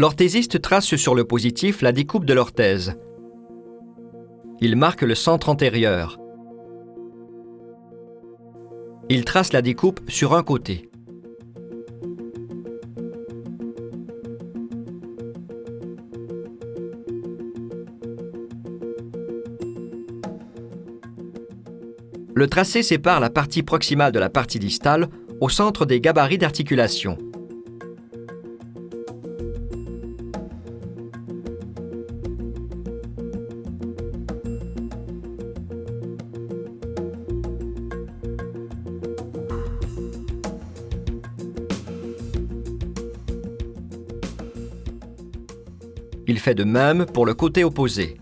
L'orthésiste trace sur le positif la découpe de l'orthèse. Il marque le centre antérieur. Il trace la découpe sur un côté. Le tracé sépare la partie proximale de la partie distale au centre des gabarits d'articulation. Il fait de même pour le côté opposé.